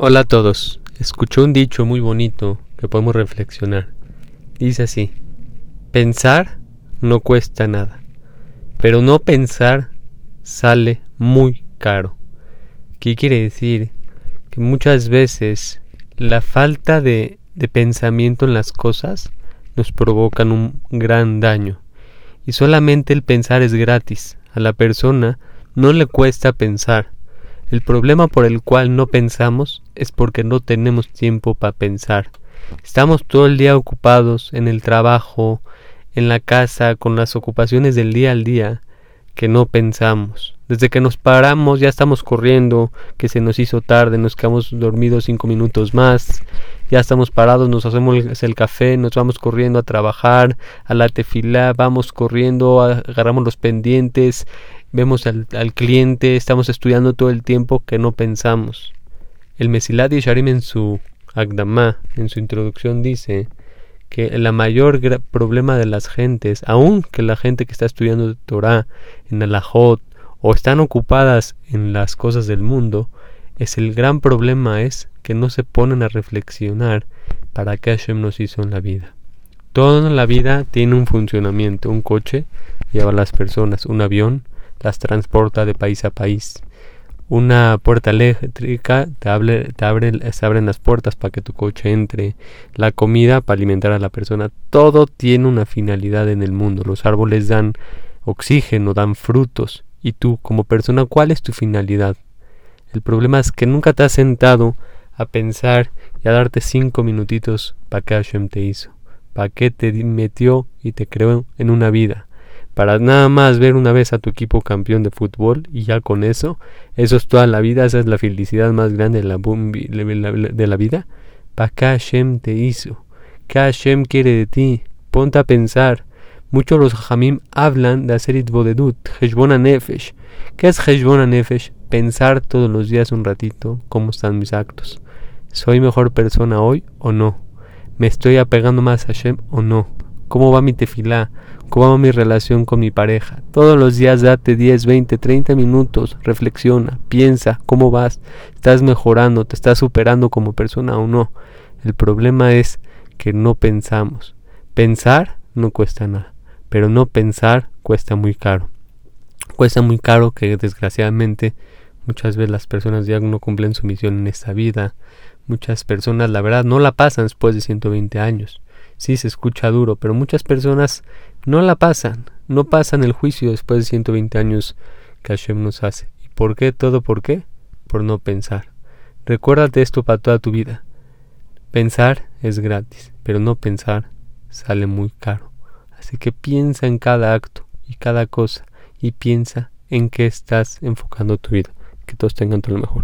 Hola a todos. Escuché un dicho muy bonito que podemos reflexionar. Dice así, pensar no cuesta nada, pero no pensar sale muy caro. ¿Qué quiere decir? Que muchas veces la falta de, de pensamiento en las cosas nos provocan un gran daño. Y solamente el pensar es gratis. A la persona no le cuesta pensar el problema por el cual no pensamos es porque no tenemos tiempo para pensar. Estamos todo el día ocupados en el trabajo, en la casa, con las ocupaciones del día al día, que no pensamos. Desde que nos paramos ya estamos corriendo, que se nos hizo tarde, nos quedamos dormidos cinco minutos más, ya estamos parados, nos hacemos el café, nos vamos corriendo a trabajar, a la tefila, vamos corriendo, agarramos los pendientes, vemos al, cliente, estamos estudiando todo el tiempo que no pensamos. El Mesilat Sharim en su Agdamá, en su introducción, dice que el mayor problema de las gentes, aun que la gente que está estudiando Torah en Alajot o están ocupadas en las cosas del mundo, es el gran problema es que no se ponen a reflexionar para qué Hashem nos hizo en la vida. Toda la vida tiene un funcionamiento, un coche lleva a las personas, un avión las transporta de país a país. Una puerta eléctrica te, abre, te abre, se abren las puertas para que tu coche entre. La comida para alimentar a la persona. Todo tiene una finalidad en el mundo. Los árboles dan oxígeno, dan frutos. Y tú, como persona, ¿cuál es tu finalidad? El problema es que nunca te has sentado a pensar y a darte cinco minutitos para qué Hashem te hizo, para qué te metió y te creó en una vida para nada más ver una vez a tu equipo campeón de fútbol y ya con eso, eso es toda la vida, esa es la felicidad más grande de la, de la vida. ¿Para Hashem te hizo? ¿Qué Hashem quiere de ti? Ponte a pensar. Muchos los jamim hablan de hacer itbodedut, Heshbon Nefesh. ¿Qué es Heshbon Nefesh? Pensar todos los días un ratito cómo están mis actos. ¿Soy mejor persona hoy o no? ¿Me estoy apegando más a Hashem o no? ¿Cómo va mi tefilá? ¿Cómo mi relación con mi pareja? Todos los días date 10, 20, 30 minutos, reflexiona, piensa cómo vas, estás mejorando, te estás superando como persona o no. El problema es que no pensamos. Pensar no cuesta nada, pero no pensar cuesta muy caro. Cuesta muy caro que desgraciadamente muchas veces las personas ya no cumplen su misión en esta vida. Muchas personas la verdad no la pasan después de 120 años sí se escucha duro, pero muchas personas no la pasan, no pasan el juicio después de 120 años que Hashem nos hace. ¿Y por qué? ¿Todo por qué? Por no pensar. Recuérdate esto para toda tu vida. Pensar es gratis, pero no pensar sale muy caro. Así que piensa en cada acto y cada cosa y piensa en qué estás enfocando tu vida. Que todos tengan todo lo mejor.